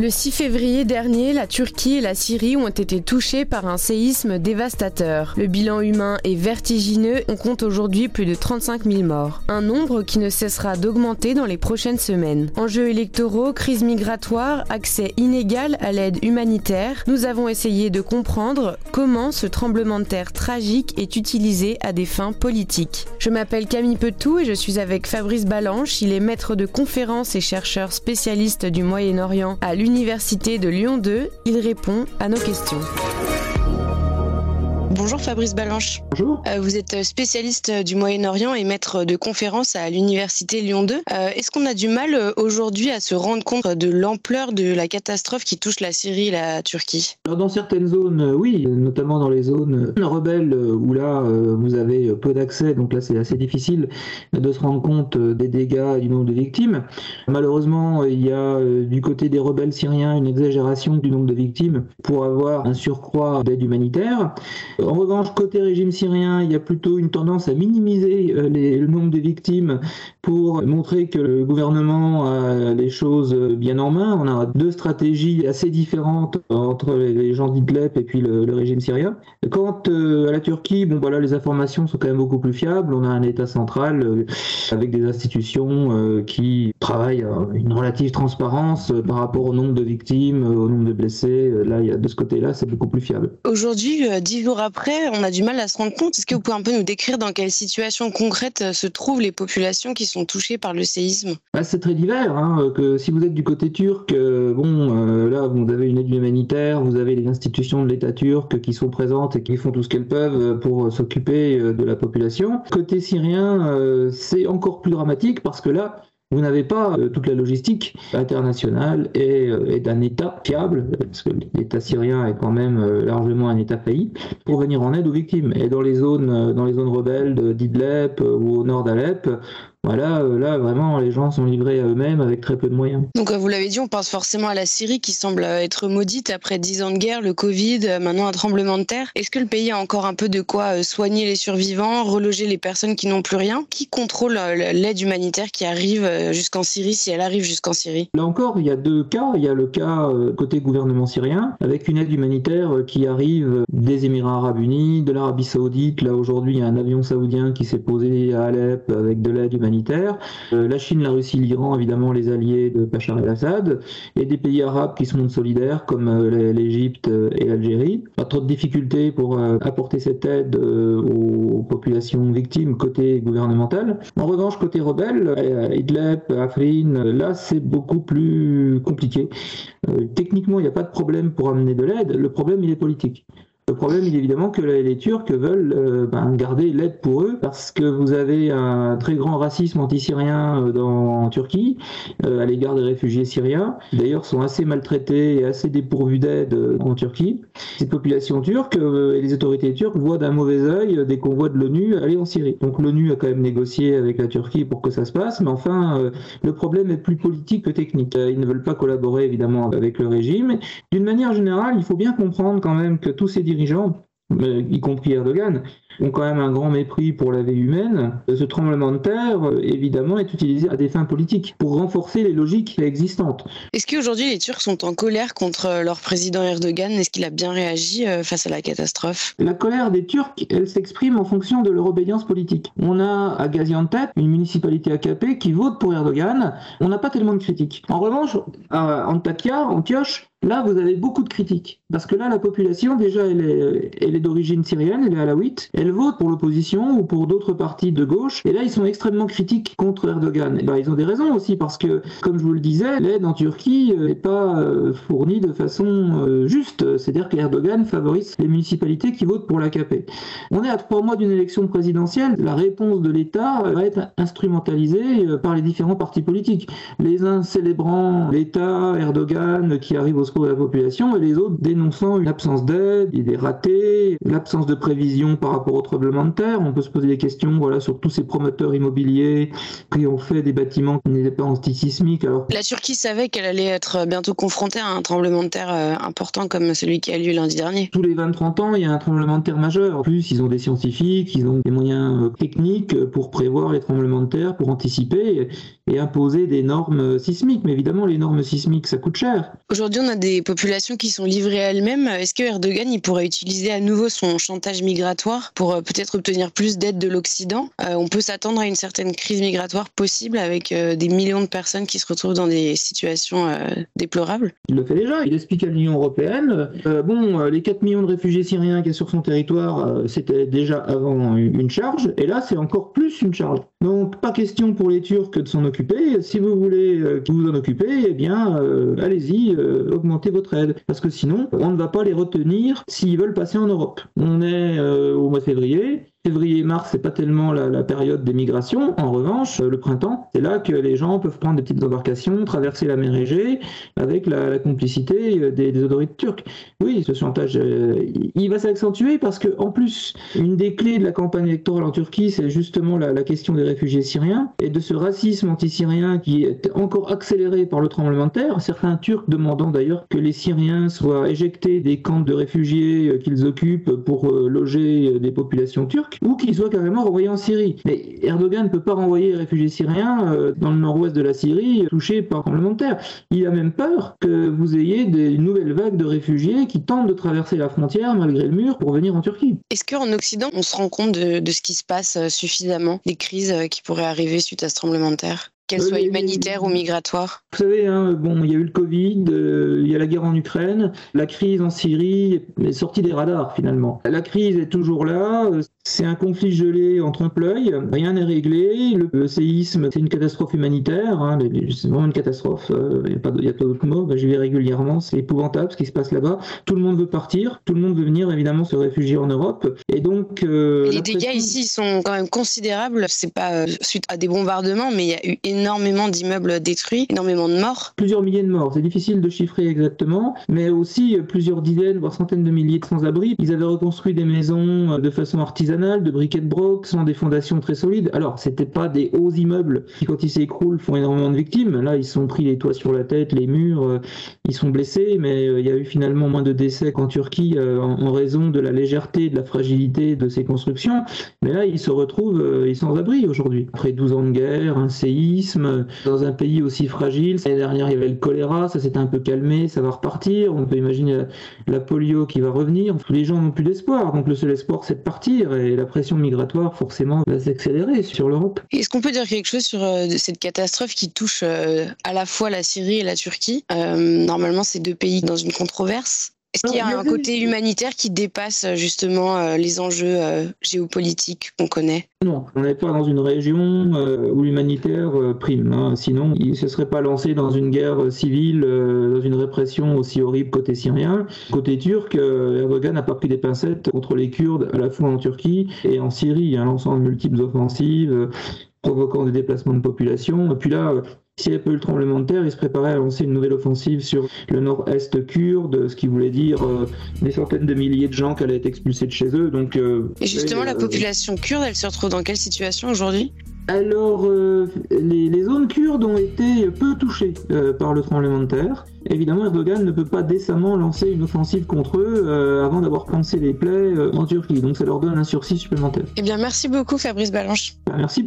Le 6 février dernier, la Turquie et la Syrie ont été touchés par un séisme dévastateur. Le bilan humain est vertigineux, on compte aujourd'hui plus de 35 000 morts. Un nombre qui ne cessera d'augmenter dans les prochaines semaines. Enjeux électoraux, crise migratoire, accès inégal à l'aide humanitaire, nous avons essayé de comprendre comment ce tremblement de terre tragique est utilisé à des fins politiques. Je m'appelle Camille Petou et je suis avec Fabrice Balanche, il est maître de conférences et chercheur spécialiste du Moyen-Orient à l'Université Université de Lyon 2. Il répond à nos questions. Bonjour Fabrice Balanche. Bonjour. Euh, vous êtes spécialiste du Moyen-Orient et maître de conférences à l'Université Lyon 2. Euh, est-ce qu'on a du mal euh, aujourd'hui à se rendre compte de l'ampleur de la catastrophe qui touche la Syrie et la Turquie? Dans certaines zones, oui, notamment dans les zones rebelles où là vous avez peu d'accès, donc là c'est assez difficile de se rendre compte des dégâts et du nombre de victimes. Malheureusement, il y a du côté des rebelles syriens une exagération du nombre de victimes pour avoir un surcroît d'aide humanitaire. En revanche, côté régime syrien, il y a plutôt une tendance à minimiser euh, le nombre de victimes pour montrer que le gouvernement a les choses bien en main. On a deux stratégies assez différentes entre les gens d'Idleb et puis le, régime syrien. Quant euh, à la Turquie, bon voilà, les informations sont quand même beaucoup plus fiables. On a un État central euh, avec des institutions qui travaillent à une relative transparence par rapport au nombre de victimes, au nombre de blessés. Là, il y a de ce côté-là, c'est beaucoup plus fiable. Aujourd'hui, dix jours après, on a du mal à se rendre compte. Est-ce que vous pouvez un peu nous décrire dans quelle situation concrète euh, se trouvent les populations qui sont touchées par le séisme bah, C'est très divers. Hein, que si vous êtes du côté turc, euh, bon, euh, là, vous avez une aide humanitaire, vous avez les institutions de l'État turc qui sont présentes et qui font tout ce qu'elles peuvent pour s'occuper de la population. Côté syrien, c'est encore plus dramatique parce que là, vous n'avez pas euh, toute la logistique internationale et, euh, d'un État fiable, parce que l'État syrien est quand même euh, largement un État pays, pour venir en aide aux victimes. Et dans les zones, dans les zones rebelles d'Idleb ou au nord d'Alep, voilà, euh, là vraiment les gens sont livrés à eux-mêmes avec très peu de moyens. Donc vous l'avez dit, on pense forcément à la Syrie qui semble être maudite après dix ans de guerre, le Covid, euh, maintenant un tremblement de terre. Est-ce que le pays a encore un peu de quoi euh, soigner les survivants, reloger les personnes qui n'ont plus rien? Qui contrôle l'aide humanitaire qui arrive jusqu'en Syrie, si elle arrive jusqu'en Syrie? Là encore, il y a deux cas. Il y a le cas côté gouvernement syrien, avec une aide humanitaire qui arrive des Émirats arabes unis, de l'Arabie saoudite. Là aujourd'hui, il y a un avion saoudien qui s'est posé à Alep avec de l'aide humanitaire euh, la Chine, la Russie, l'Iran, évidemment les alliés de Bachar el-Assad, et des pays arabes qui se montrent solidaires comme euh, l'Égypte euh, et l'Algérie. Pas trop de difficultés pour apporter cette aide aux populations victimes côté gouvernemental. En revanche, côté rebelle, Idlib, Afrin, là c'est beaucoup plus compliqué. techniquement, il n'y a pas de problème pour amener de l'aide. Le problème, il est politique. Le problème, est évidemment que les Turcs veulent euh, ben, garder l'aide pour eux parce que vous avez un très grand racisme anti-syrien euh, en Turquie euh, à l'égard des réfugiés syriens. D'ailleurs, sont assez maltraités et assez dépourvus d'aide en Turquie. Cette population turque et les autorités turques voient d'un mauvais œil des convois de l'ONU aller en Syrie. Donc l'ONU a quand même négocié avec la Turquie pour que ça se passe, mais enfin, le problème est plus politique que technique. Ils ne veulent pas collaborer évidemment avec le régime. D'une manière générale, il faut bien comprendre quand même que tous ces dirigeants dirigeants, euh, y compris Erdogan, ont quand même un grand mépris pour la vie humaine. Ce tremblement de terre, euh, évidemment, est utilisé à des fins politiques pour renforcer les logiques existantes. Est-ce qu'aujourd'hui les Turcs sont en colère contre leur président Erdogan? Est-ce qu'il a bien réagi euh, face à la catastrophe? La colère des Turcs, elle s'exprime en fonction de leur obédience politique. On a à Gaziantep une municipalité AKP qui vote pour Erdogan. On n'a pas tellement de critiques. En revanche, à Antakya, Antioche, Là, vous avez beaucoup de critiques. Parce que là, la population, déjà, elle est, est d'origine syrienne, elle est alaouite. Elle vote pour l'opposition ou pour d'autres partis de gauche. Et là, ils sont extrêmement critiques contre Erdogan. Et ben, ils ont des raisons aussi, parce que, comme je vous le disais, l'aide en Turquie n'est pas euh, fournie de façon euh, juste. C'est-à-dire qu'Erdogan favorise les municipalités qui votent pour l'AKP. On est à trois mois d'une élection présidentielle. La réponse de l'État va être instrumentalisée euh, par les différents partis politiques. Les uns célébrant l'État, Erdogan, qui arrive au de la population et les autres dénonçant une absence d'aide, des ratés, l'absence de prévision par rapport au tremblement de terre. On peut se poser des questions voilà, sur tous ces promoteurs immobiliers qui ont fait des bâtiments qui n'étaient pas antisismiques. Alors... La Turquie savait qu'elle allait être bientôt confrontée à un tremblement de terre euh, important comme celui qui a lieu lundi dernier. Tous les 20-30 ans, il y a un tremblement de terre majeur. En plus, ils ont des scientifiques, ils ont des moyens euh, techniques pour prévoir les tremblements de terre, pour anticiper et imposer des normes sismiques. Mais évidemment, les normes sismiques, ça coûte cher. Aujourd'hui, on a des populations qui sont livrées à elles-mêmes. Est-ce que Erdogan il pourrait utiliser à nouveau son chantage migratoire pour euh, peut-être obtenir plus d'aide de l'Occident? Euh, On peut s'attendre à une certaine crise migratoire possible avec euh, des millions de personnes qui se retrouvent dans des situations déplorables? Il le fait déjà. Il explique à l'Union européenne bon, les 4 millions de réfugiés syriens qui sont sur son territoire, c'était déjà avant une charge, et là, c'est encore plus une charge. Donc, pas question pour les Turcs de s'en occuper. Si vous voulez que vous en occupez, eh bien, allez-y, augmentez votre aide. Parce que sinon, on ne va pas les retenir s'ils veulent passer en Europe. On est euh, au mois de février, Février-mars, c'est pas tellement la, période des migrations. En revanche, le printemps, c'est là que les gens peuvent prendre des petites embarcations, traverser la mer Égée avec la, complicité euh, des, autorités turques. Oui, ce chantage, euh, il va s'accentuer parce que, en plus, une des clés de la campagne électorale en Turquie, c'est justement la, question des réfugiés syriens et de ce racisme anti-syrien qui est encore accéléré par le tremblement de terre. Certains Turcs demandant d'ailleurs que les Syriens soient éjectés des camps de réfugiés euh, qu'ils occupent pour loger des populations turques ou qu'ils soient carrément renvoyés en Syrie. Mais Erdogan ne peut pas renvoyer les réfugiés syriens euh, dans le nord-ouest de la Syrie touchés par tremblement de terre. Il a même peur que vous ayez des nouvelles vagues de réfugiés qui tentent de traverser la frontière malgré le mur pour venir en Turquie. Est-ce qu'en Occident, on se rend compte de, ce qui se passe euh, suffisamment, des crises euh, qui pourraient arriver suite à ce tremblement de terre? Qu'elle soit humanitaire ou migratoire Vous savez, hein, bon, il y a eu le Covid, euh, il y a la guerre en Ukraine, la crise en Syrie est sortie des radars finalement. La crise est toujours là, c'est un conflit gelé en trompe-l'œil, rien n'est réglé, le, séisme c'est une catastrophe humanitaire, hein, c'est vraiment une catastrophe, euh, il n'y a pas d'autre mot, ben, j'y vais régulièrement, c'est épouvantable ce qui se passe là-bas. Tout le monde veut partir, tout le monde veut venir évidemment se réfugier en Europe, et donc... Euh, les dégâts ici sont quand même considérables, c'est pas suite à des bombardements, mais il y a eu énormément énormément d'immeubles détruits, énormément de morts. Plusieurs milliers de morts, c'est difficile de chiffrer exactement, mais aussi plusieurs dizaines, voire centaines de milliers de sans-abri. Ils avaient reconstruit des maisons euh, de façon artisanale, de briquets de broc, sans des fondations très solides. Alors, c'était pas des hauts immeubles qui, quand ils s'écroulent, font énormément de victimes. Là, ils sont pris les toits sur la tête, les murs, euh, ils sont blessés, mais euh, il y a eu finalement moins de décès qu'en Turquie en raison de la légèreté, de la fragilité de ces constructions. Mais là, ils se retrouvent sans abri aujourd'hui. Après 12 ans de guerre, un séisme, dans un pays aussi fragile. L'année dernière, il y avait le choléra, ça s'est un peu calmé, ça va repartir. On peut imaginer la, polio qui va revenir. Les gens n'ont plus d'espoir, donc le seul espoir, c'est de partir. Et la pression migratoire, forcément, va s'accélérer sur l'Europe. Est-ce qu'on peut dire quelque chose sur euh, cette catastrophe qui touche euh, à la fois la Syrie et la Turquie? Euh, Normalement, ces deux pays dans une controverse. Est-ce qu'il y a un côté humanitaire qui dépasse justement euh, les enjeux euh, géopolitiques qu'on connaît? Non, on n'est pas dans une région euh, où l'humanitaire prime. Hein. Sinon, il ne se serait pas lancé dans une guerre civile, dans une répression aussi horrible côté syrien. Côté turc, Erdogan n'a pas pris des pincettes contre les Kurdes à la fois en Turquie et en Syrie, en lançant de multiples offensives provoquant des déplacements de population. Et puis là, s'il n'y avait pas eu le tremblement de terre, il se préparait à lancer une nouvelle offensive sur le nord-est kurde, ce qui voulait dire euh, des centaines de milliers de gens qui allaient être expulsés de chez eux. Donc, euh, Et justement, la euh, population kurde, elle se retrouve dans quelle situation aujourd'hui? Alors, les, les, zones kurdes ont été peu touchées par le tremblement de terre. Évidemment, Erdogan ne peut pas décemment lancer une offensive contre eux avant d'avoir pensé les plaies en Turquie. Donc, ça leur donne un sursis supplémentaire. Eh bien, merci beaucoup, Fabrice Balanche. Merci.